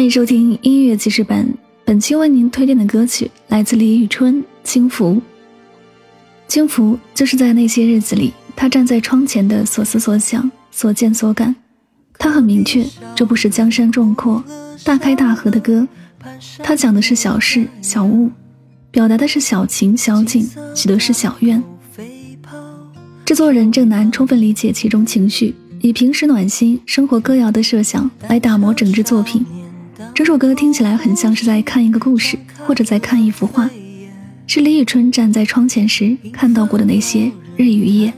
欢迎收听音乐记事本。本期为您推荐的歌曲来自李宇春《轻浮》。轻浮就是在那些日子里，他站在窗前的所思所想、所见所感。他很明确，这不是江山壮阔、大开大合的歌，他讲的是小事小物，表达的是小情小景，许的是小愿。制作人郑楠充分理解其中情绪，以平时暖心生活歌谣的设想来打磨整支作品。这首歌听起来很像是在看一个故事，或者在看一幅画，是李宇春站在窗前时看到过的那些日与夜。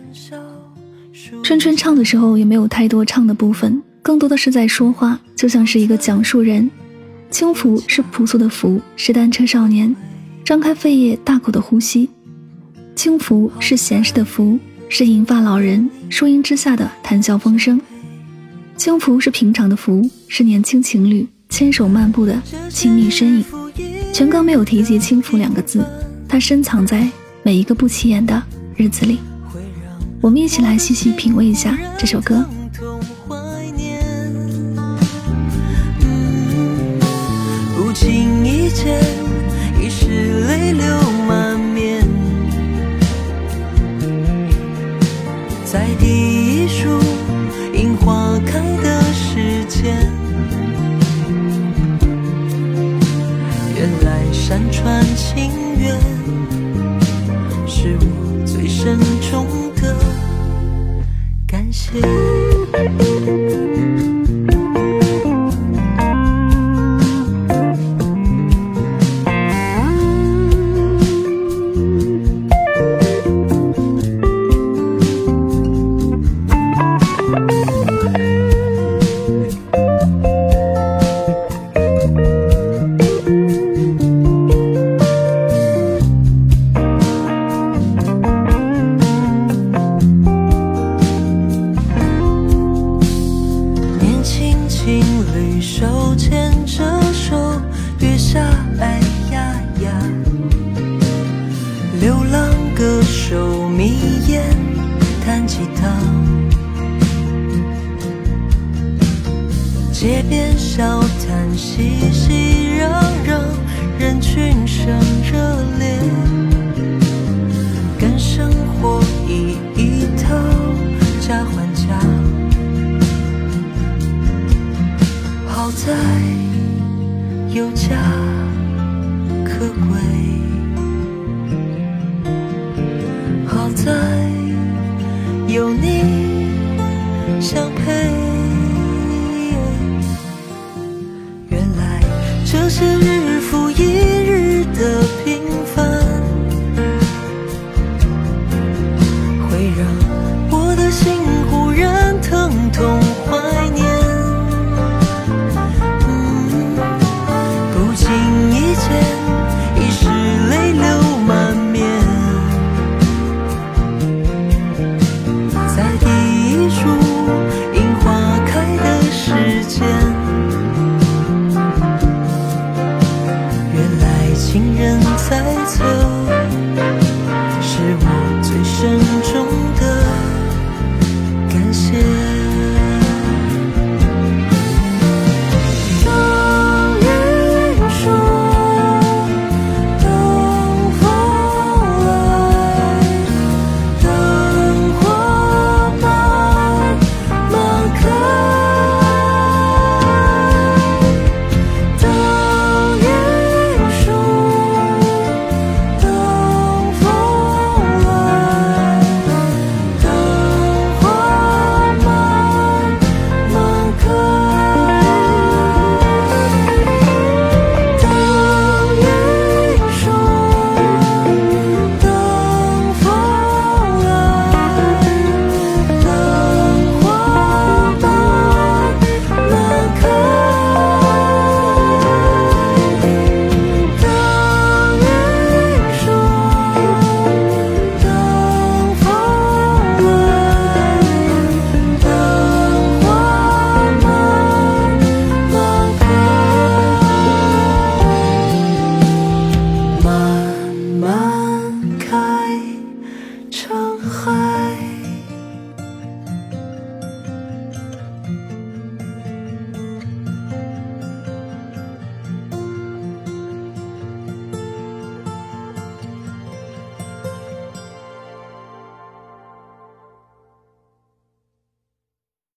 春春唱的时候也没有太多唱的部分，更多的是在说话，就像是一个讲述人。轻浮是朴素的浮，是单车少年张开肺叶大口的呼吸。轻浮是闲适的浮，是银发老人树荫之下的谈笑风生。轻浮是平常的浮，是年轻情侣。牵手漫步的亲密身影，全哥没有提及“轻浮”两个字，它深藏在每一个不起眼的日子里。我们一起来细细品味一下这首歌。不经意间，已是泪流感街边小摊熙熙攘攘，人群声热烈，跟生活一一讨价还价。在有家可归，好在有你相陪。